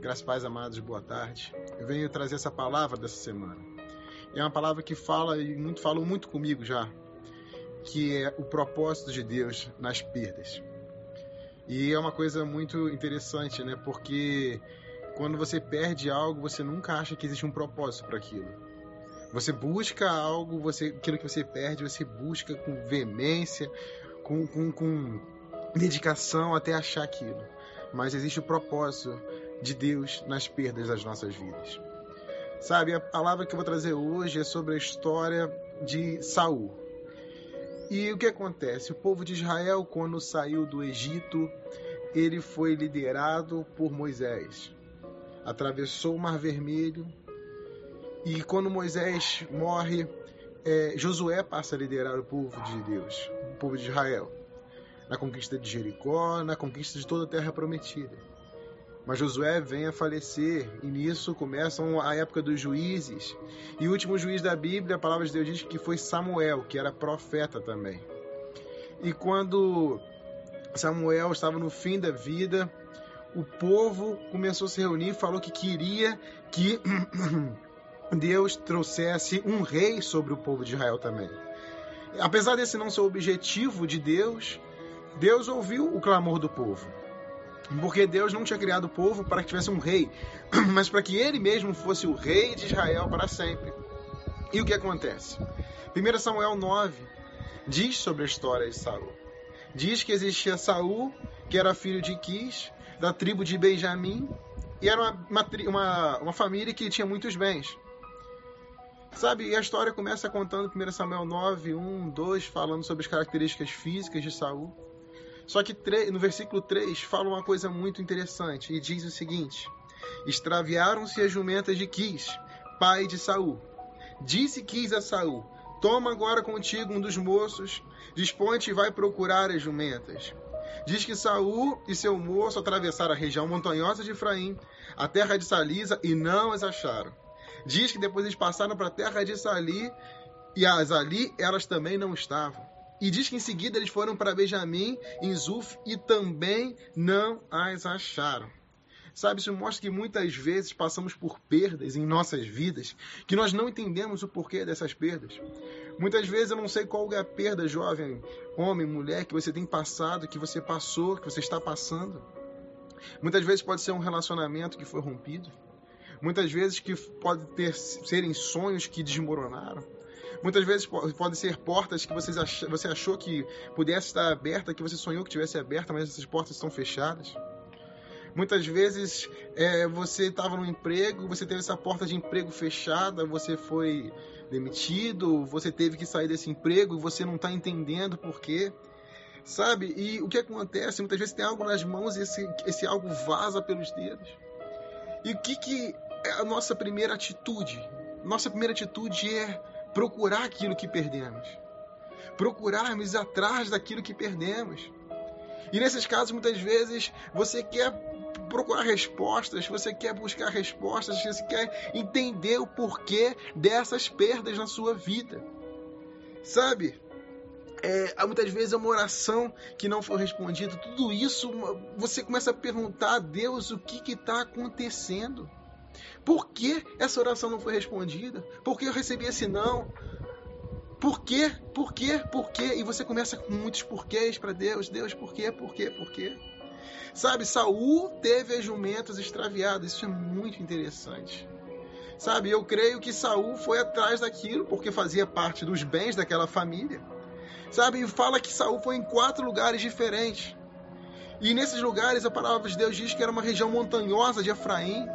Graças pais amados, boa tarde. Eu venho trazer essa palavra dessa semana. É uma palavra que fala e muito falou muito comigo já, que é o propósito de Deus nas perdas. E é uma coisa muito interessante, né? Porque quando você perde algo, você nunca acha que existe um propósito para aquilo. Você busca algo, você, aquilo que você perde, você busca com veemência, com, com, com dedicação até achar aquilo. Mas existe o propósito de Deus nas perdas das nossas vidas. Sabe, a palavra que eu vou trazer hoje é sobre a história de Saul. E o que acontece? O povo de Israel, quando saiu do Egito, ele foi liderado por Moisés. Atravessou o Mar Vermelho. E quando Moisés morre, é, Josué passa a liderar o povo de Deus, o povo de Israel, na conquista de Jericó, na conquista de toda a terra prometida. Mas Josué vem a falecer, e nisso começam a época dos juízes. E o último juiz da Bíblia, a palavra de Deus diz que foi Samuel, que era profeta também. E quando Samuel estava no fim da vida, o povo começou a se reunir e falou que queria que Deus trouxesse um rei sobre o povo de Israel também. Apesar desse não ser o objetivo de Deus, Deus ouviu o clamor do povo. Porque Deus não tinha criado o povo para que tivesse um rei, mas para que ele mesmo fosse o rei de Israel para sempre. E o que acontece? 1 Samuel 9 diz sobre a história de Saul. Diz que existia Saul, que era filho de Quis, da tribo de Benjamim, e era uma, uma, uma, uma família que tinha muitos bens. Sabe, e a história começa contando 1 Samuel 9, 1, 2, falando sobre as características físicas de Saul. Só que no versículo 3 fala uma coisa muito interessante e diz o seguinte: Extraviaram-se as jumentas de Quis, pai de Saul. Disse Quis a Saul: Toma agora contigo um dos moços, dispõe-te e vai procurar as jumentas. Diz que Saul e seu moço atravessaram a região montanhosa de Efraim, a terra de Salisa, e não as acharam. Diz que depois eles passaram para a terra de Sali, e as ali elas também não estavam. E diz que em seguida eles foram para Benjamim, em Zuf, e também não as acharam. Sabe, isso mostra que muitas vezes passamos por perdas em nossas vidas, que nós não entendemos o porquê dessas perdas. Muitas vezes eu não sei qual é a perda, jovem, homem, mulher, que você tem passado, que você passou, que você está passando. Muitas vezes pode ser um relacionamento que foi rompido. Muitas vezes que pode ter serem sonhos que desmoronaram. Muitas vezes podem ser portas que você ach, você achou que pudesse estar aberta, que você sonhou que tivesse aberta, mas essas portas estão fechadas. Muitas vezes é, você estava no emprego, você teve essa porta de emprego fechada, você foi demitido, você teve que sair desse emprego e você não está entendendo por quê. Sabe? E o que acontece? Muitas vezes tem algo nas mãos e esse, esse algo vaza pelos dedos. E o que, que é a nossa primeira atitude? Nossa primeira atitude é procurar aquilo que perdemos. Procurarmos atrás daquilo que perdemos. E nesses casos, muitas vezes, você quer procurar respostas, você quer buscar respostas, você quer entender o porquê dessas perdas na sua vida. Sabe? É, muitas vezes é uma oração que não foi respondida. Tudo isso, você começa a perguntar a Deus o que está acontecendo. Por que essa oração não foi respondida? Por que eu recebi esse não? Por quê? Por quê? Por quê? E você começa com muitos porquês para Deus. Deus, por quê? Por quê? Por quê? Sabe, Saul teve as jumentas extraviadas. Isso é muito interessante. Sabe, eu creio que Saul foi atrás daquilo porque fazia parte dos bens daquela família. Sabe, e fala que Saul foi em quatro lugares diferentes. E nesses lugares a palavra de Deus diz que era uma região montanhosa de Efraim.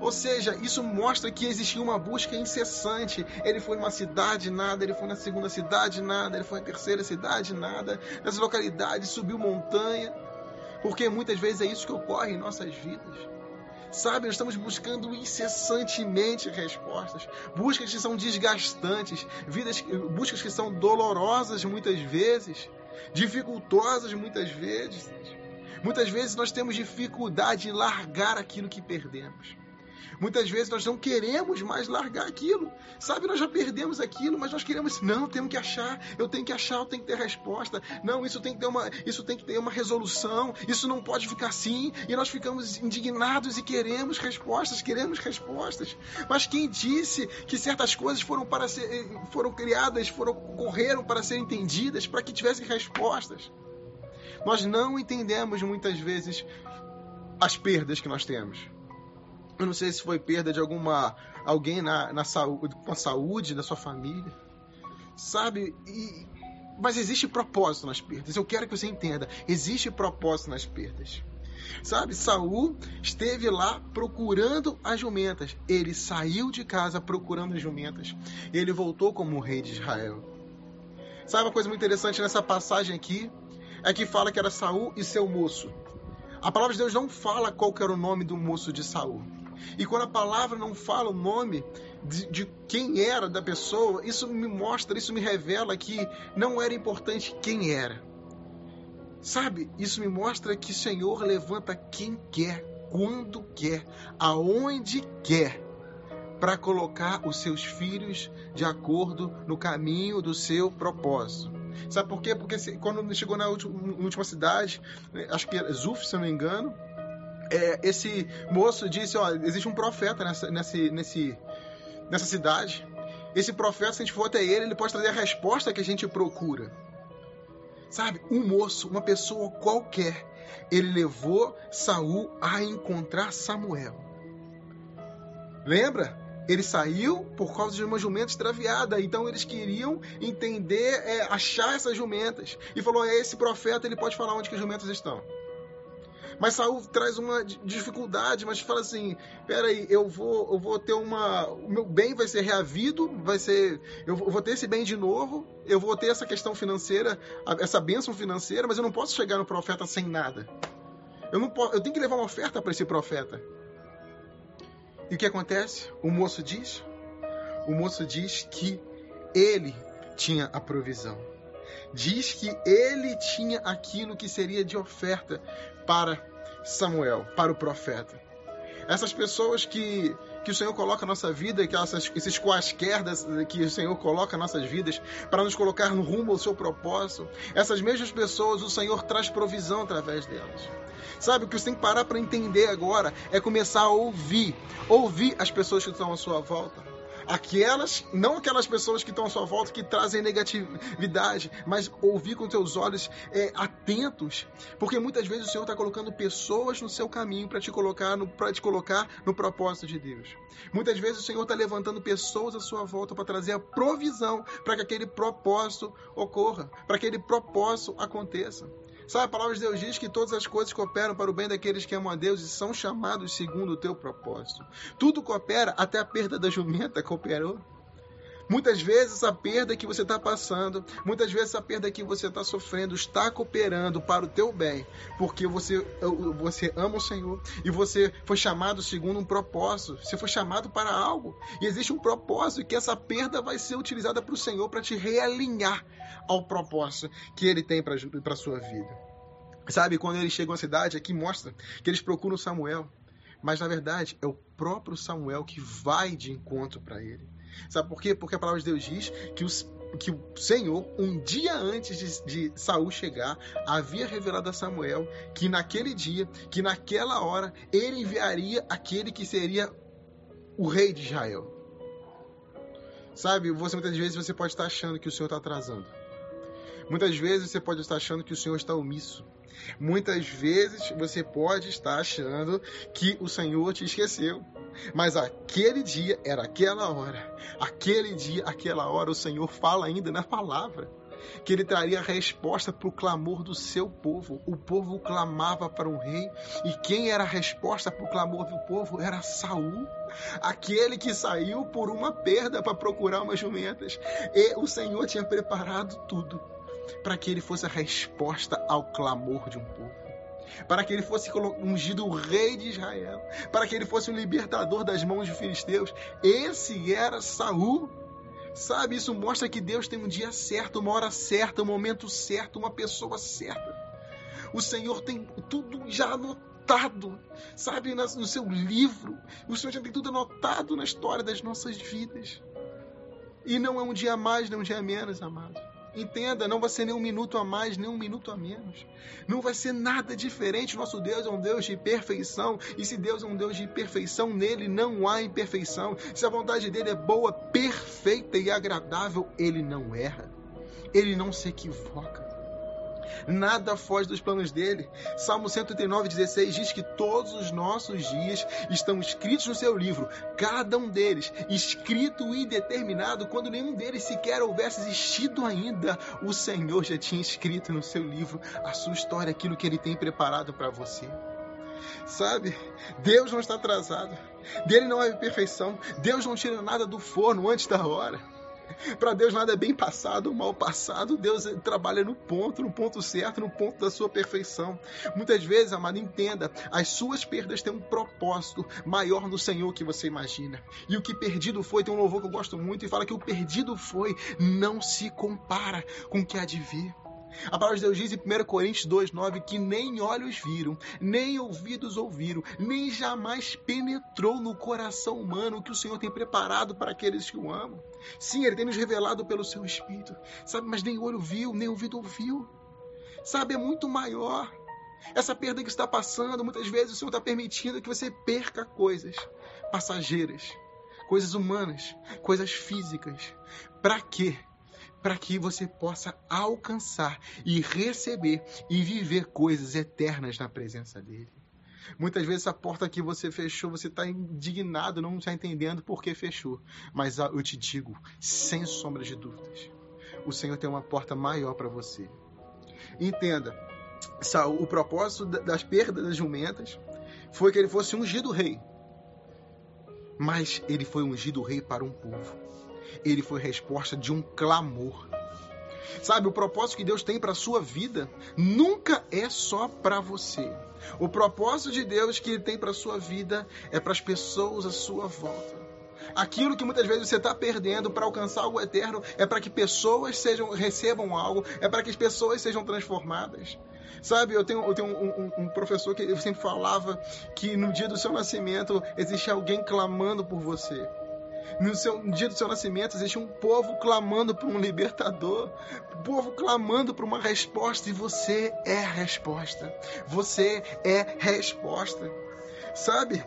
Ou seja, isso mostra que existia uma busca incessante. Ele foi numa cidade, nada. Ele foi na segunda cidade, nada. Ele foi na terceira cidade, nada. Nessa localidade, subiu montanha. Porque muitas vezes é isso que ocorre em nossas vidas. Sabe, nós estamos buscando incessantemente respostas, buscas que são desgastantes, vidas, buscas que são dolorosas muitas vezes, dificultosas muitas vezes. Muitas vezes nós temos dificuldade em largar aquilo que perdemos. Muitas vezes nós não queremos mais largar aquilo. Sabe, nós já perdemos aquilo, mas nós queremos, não, temos que achar, eu tenho que achar, eu tenho que ter resposta. Não, isso tem que ter uma, isso tem que ter uma resolução, isso não pode ficar assim. E nós ficamos indignados e queremos respostas, queremos respostas. Mas quem disse que certas coisas foram para ser, foram criadas, foram correram para ser entendidas, para que tivessem respostas? Nós não entendemos muitas vezes as perdas que nós temos. Eu não sei se foi perda de alguma alguém na, na saúde, com a saúde da sua família, sabe? E, mas existe propósito nas perdas. Eu quero que você entenda. Existe propósito nas perdas. Sabe, Saul esteve lá procurando as jumentas. Ele saiu de casa procurando as jumentas. Ele voltou como rei de Israel. Sabe uma coisa muito interessante nessa passagem aqui? É que fala que era Saul e seu moço. A palavra de Deus não fala qual era o nome do moço de Saul. E quando a palavra não fala o nome de, de, quem era da pessoa, isso me mostra, isso me revela que não era importante quem era. Sabe, isso me mostra que o Senhor levanta quem quer, quando quer, aonde quer, para colocar os seus filhos de acordo no caminho do seu propósito. Sabe por quê? Porque quando chegou na última, última cidade, acho que era Zuf, se eu não me engano, é, esse moço disse: ó, existe um profeta nessa, nesse, nesse, nessa cidade. Esse profeta, se a gente for até ele, ele pode trazer a resposta que a gente procura. Sabe, um moço, uma pessoa qualquer, ele levou Saul a encontrar Samuel. Lembra? Ele saiu por causa de uma jumenta extraviada. Então eles queriam entender, é, achar essas jumentas. E falou: é esse profeta, ele pode falar onde que as jumentas estão. Mas Saul traz uma dificuldade, mas fala assim: peraí, eu vou, eu vou ter uma. O meu bem vai ser reavido, vai ser. Eu vou ter esse bem de novo, eu vou ter essa questão financeira, essa bênção financeira, mas eu não posso chegar no profeta sem nada. Eu, não posso, eu tenho que levar uma oferta para esse profeta. E o que acontece? O moço diz? O moço diz que ele tinha a provisão. Diz que ele tinha aquilo que seria de oferta para Samuel, para o profeta. Essas pessoas que, que o Senhor coloca na nossa vida, que essas, esses quaisquer que o Senhor coloca nas nossas vidas para nos colocar no rumo ao seu propósito, essas mesmas pessoas o Senhor traz provisão através delas. Sabe, o que você tem que parar para entender agora é começar a ouvir, ouvir as pessoas que estão à sua volta aquelas, não aquelas pessoas que estão à sua volta que trazem negatividade, mas ouvir com teus olhos é, atentos, porque muitas vezes o Senhor está colocando pessoas no seu caminho para te colocar no para te colocar no propósito de Deus. Muitas vezes o Senhor está levantando pessoas à sua volta para trazer a provisão para que aquele propósito ocorra, para que aquele propósito aconteça. Sabe, a palavra de Deus diz que todas as coisas cooperam para o bem daqueles que amam a Deus e são chamados segundo o teu propósito. Tudo coopera, até a perda da jumenta cooperou. Muitas vezes essa perda que você está passando, muitas vezes essa perda que você está sofrendo está cooperando para o teu bem, porque você, você ama o Senhor e você foi chamado segundo um propósito, você foi chamado para algo e existe um propósito que essa perda vai ser utilizada para o Senhor para te realinhar ao propósito que Ele tem para a sua vida. Sabe, quando eles chegam à cidade, aqui mostra que eles procuram Samuel, mas na verdade é o próprio Samuel que vai de encontro para ele. Sabe por quê? Porque a palavra de Deus diz que, os, que o Senhor, um dia antes de, de Saul chegar, havia revelado a Samuel que naquele dia, que naquela hora, ele enviaria aquele que seria o rei de Israel. Sabe, você muitas vezes você pode estar achando que o Senhor está atrasando. Muitas vezes você pode estar achando que o Senhor está omisso. Muitas vezes você pode estar achando que o Senhor te esqueceu. Mas aquele dia era aquela hora. Aquele dia, aquela hora, o Senhor fala ainda na palavra que ele traria a resposta para o clamor do seu povo. O povo clamava para um rei, e quem era a resposta para o clamor do povo era Saul, aquele que saiu por uma perda para procurar umas jumentas. E o Senhor tinha preparado tudo para que ele fosse a resposta ao clamor de um povo. Para que ele fosse ungido o rei de Israel, para que ele fosse o libertador das mãos de filisteus. Esse era Saul. Sabe, isso mostra que Deus tem um dia certo, uma hora certa, um momento certo, uma pessoa certa. O Senhor tem tudo já anotado sabe, no seu livro. O Senhor já tem tudo anotado na história das nossas vidas. E não é um dia a mais, nem um dia menos, amado. Entenda, não vai ser nem um minuto a mais, nem um minuto a menos. Não vai ser nada diferente. Nosso Deus é um Deus de perfeição. E se Deus é um Deus de perfeição, nele não há imperfeição. Se a vontade dele é boa, perfeita e agradável, ele não erra. Ele não se equivoca nada foge dos planos dele. Salmo 139, 16 diz que todos os nossos dias estão escritos no seu livro, cada um deles escrito e determinado, quando nenhum deles sequer houvesse existido ainda. O Senhor já tinha escrito no seu livro a sua história, aquilo que ele tem preparado para você. Sabe? Deus não está atrasado. Dele não é perfeição. Deus não tira nada do forno antes da hora. Para Deus nada é bem passado ou mal passado. Deus trabalha no ponto, no ponto certo, no ponto da sua perfeição. Muitas vezes, amado, entenda, as suas perdas têm um propósito maior no Senhor que você imagina. E o que perdido foi, tem um louvor que eu gosto muito e fala que o perdido foi não se compara com o que há de vir. A palavra de Deus diz em 1 Coríntios 2,9 que nem olhos viram, nem ouvidos ouviram, nem jamais penetrou no coração humano o que o Senhor tem preparado para aqueles que o amam. Sim, Ele tem nos revelado pelo seu Espírito, sabe? Mas nem olho viu, nem ouvido ouviu. Sabe, é muito maior. Essa perda que está passando, muitas vezes o Senhor está permitindo que você perca coisas passageiras, coisas humanas, coisas físicas. Para quê? Para que você possa alcançar e receber e viver coisas eternas na presença dele. Muitas vezes a porta que você fechou, você está indignado, não está entendendo por que fechou. Mas eu te digo, sem sombra de dúvidas, o Senhor tem uma porta maior para você. Entenda, o propósito das perdas das jumentas foi que ele fosse ungido rei. Mas ele foi ungido rei para um povo ele foi resposta de um clamor. Sabe, o propósito que Deus tem para a sua vida nunca é só para você. O propósito de Deus que Ele tem para a sua vida é para as pessoas à sua volta. Aquilo que muitas vezes você está perdendo para alcançar algo eterno é para que pessoas sejam recebam algo, é para que as pessoas sejam transformadas. Sabe, eu tenho, eu tenho um, um, um, professor que sempre falava que no dia do seu nascimento existe alguém clamando por você. No, seu, no dia do seu nascimento existe um povo clamando por um libertador, um povo clamando por uma resposta e você é a resposta. Você é resposta. Sabe?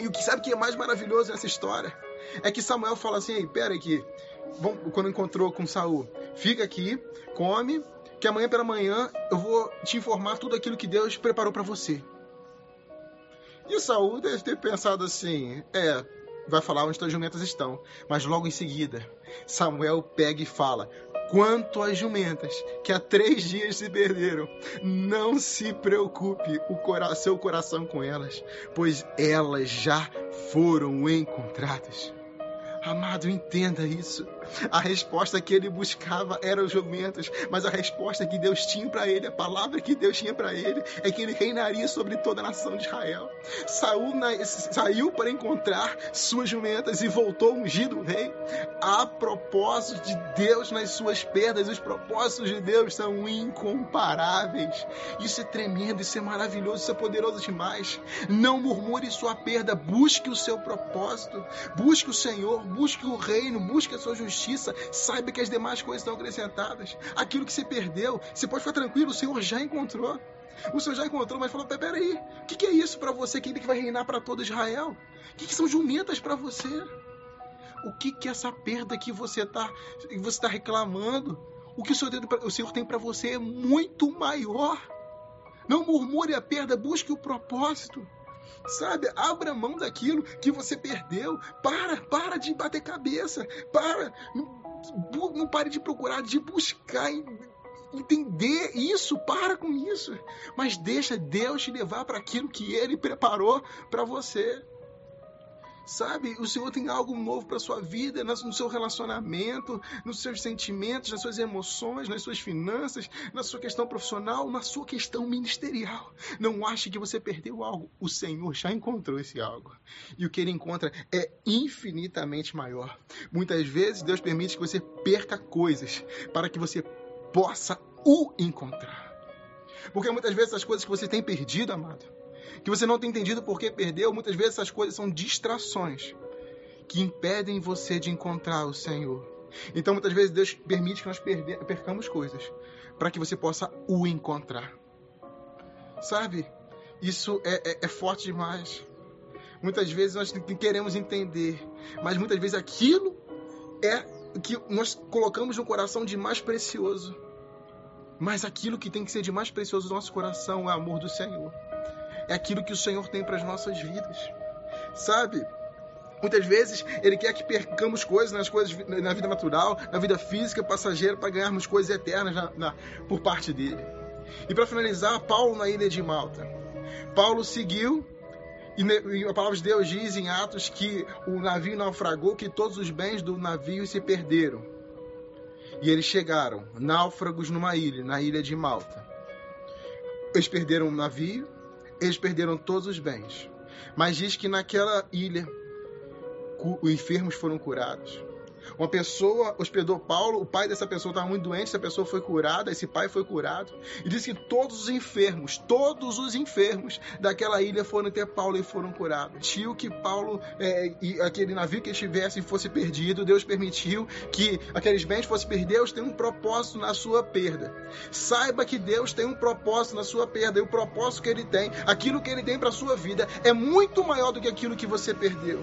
E o que sabe que é mais maravilhoso nessa história é que Samuel fala assim: Ei, pera aqui, Bom, quando encontrou com Saul, fica aqui, come, que amanhã pela manhã eu vou te informar tudo aquilo que Deus preparou para você. E Saul deve ter pensado assim: é, vai falar onde as jumentas estão. Mas logo em seguida, Samuel pega e fala: Quanto às jumentas que há três dias se perderam, não se preocupe o cora seu coração com elas, pois elas já foram encontradas. Amado, entenda isso. A resposta que ele buscava eram os jumentos, mas a resposta que Deus tinha para ele, a palavra que Deus tinha para ele, é que ele reinaria sobre toda a nação de Israel. Saul na, saiu para encontrar suas jumentas e voltou ungido rei. A propósito de Deus nas suas perdas, os propósitos de Deus são incomparáveis. Isso é tremendo, isso é maravilhoso, isso é poderoso demais. Não murmure sua perda, busque o seu propósito, busque o Senhor, busque o reino, busque a sua justiça justiça, saiba que as demais coisas estão acrescentadas. Aquilo que se perdeu, você pode ficar tranquilo, o Senhor já encontrou. O Senhor já encontrou, mas falou: peraí, o que, que é isso para você, que que vai reinar para todo Israel? O que, que são jumentas para você? O que, que é essa perda que você está você tá reclamando? O que o Senhor tem para você é muito maior. Não murmure a perda, busque o propósito. Sabe? Abra mão daquilo que você perdeu. Para, para de bater cabeça. Para. Não, não pare de procurar, de buscar entender isso, para com isso. Mas deixa Deus te levar para aquilo que Ele preparou para você. Sabe, o Senhor tem algo novo para sua vida, no seu relacionamento, nos seus sentimentos, nas suas emoções, nas suas finanças, na sua questão profissional, na sua questão ministerial. Não ache que você perdeu algo. O Senhor já encontrou esse algo. E o que ele encontra é infinitamente maior. Muitas vezes Deus permite que você perca coisas para que você possa o encontrar. Porque muitas vezes as coisas que você tem perdido, amado, que você não tem entendido por que perdeu, muitas vezes essas coisas são distrações que impedem você de encontrar o Senhor. Então, muitas vezes, Deus permite que nós percamos coisas para que você possa o encontrar. Sabe? Isso é, é, é forte demais. Muitas vezes nós queremos entender, mas muitas vezes aquilo é que nós colocamos no coração de mais precioso. Mas aquilo que tem que ser de mais precioso no nosso coração é o amor do Senhor. É aquilo que o Senhor tem para as nossas vidas. Sabe? Muitas vezes ele quer que percamos coisas nas coisas na vida natural, na vida física, passageira, para ganharmos coisas eternas na, na, por parte dele. E para finalizar, Paulo na ilha de Malta. Paulo seguiu e, a palavra de Deus diz em Atos que o navio naufragou, que todos os bens do navio se perderam. E eles chegaram, náufragos, numa ilha, na ilha de Malta. Eles perderam o navio, eles perderam todos os bens. Mas diz que naquela ilha os enfermos foram curados. Uma pessoa hospedou Paulo, o pai dessa pessoa estava muito doente, essa pessoa foi curada, esse pai foi curado. E diz que todos os enfermos, todos os enfermos daquela ilha foram ter Paulo e foram curados. Tio que Paulo é, e aquele navio que estivesse fosse perdido, Deus permitiu que aqueles bens fossem perdidos. Deus tem um propósito na sua perda. Saiba que Deus tem um propósito na sua perda e o propósito que Ele tem, aquilo que Ele tem para sua vida, é muito maior do que aquilo que você perdeu.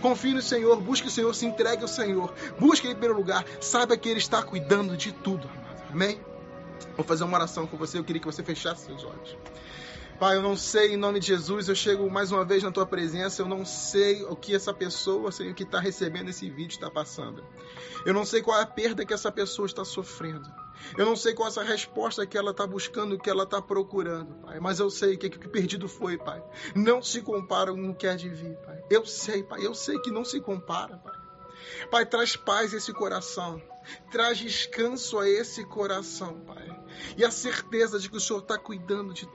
Confie no Senhor, busque o Senhor, se entregue ao Senhor. Busque em primeiro lugar. Saiba que Ele está cuidando de tudo. Amém? Vou fazer uma oração com você. Eu queria que você fechasse seus olhos. Pai, eu não sei, em nome de Jesus, eu chego mais uma vez na tua presença, eu não sei o que essa pessoa, sei o que está recebendo esse vídeo está passando. Eu não sei qual é a perda que essa pessoa está sofrendo. Eu não sei qual é essa resposta que ela está buscando, que ela está procurando, Pai. Mas eu sei que o que perdido foi, Pai. Não se compara com o que é de vir, Pai. Eu sei, Pai. Eu sei que não se compara, Pai. Pai, traz paz a esse coração. Traz descanso a esse coração, Pai. E a certeza de que o Senhor está cuidando de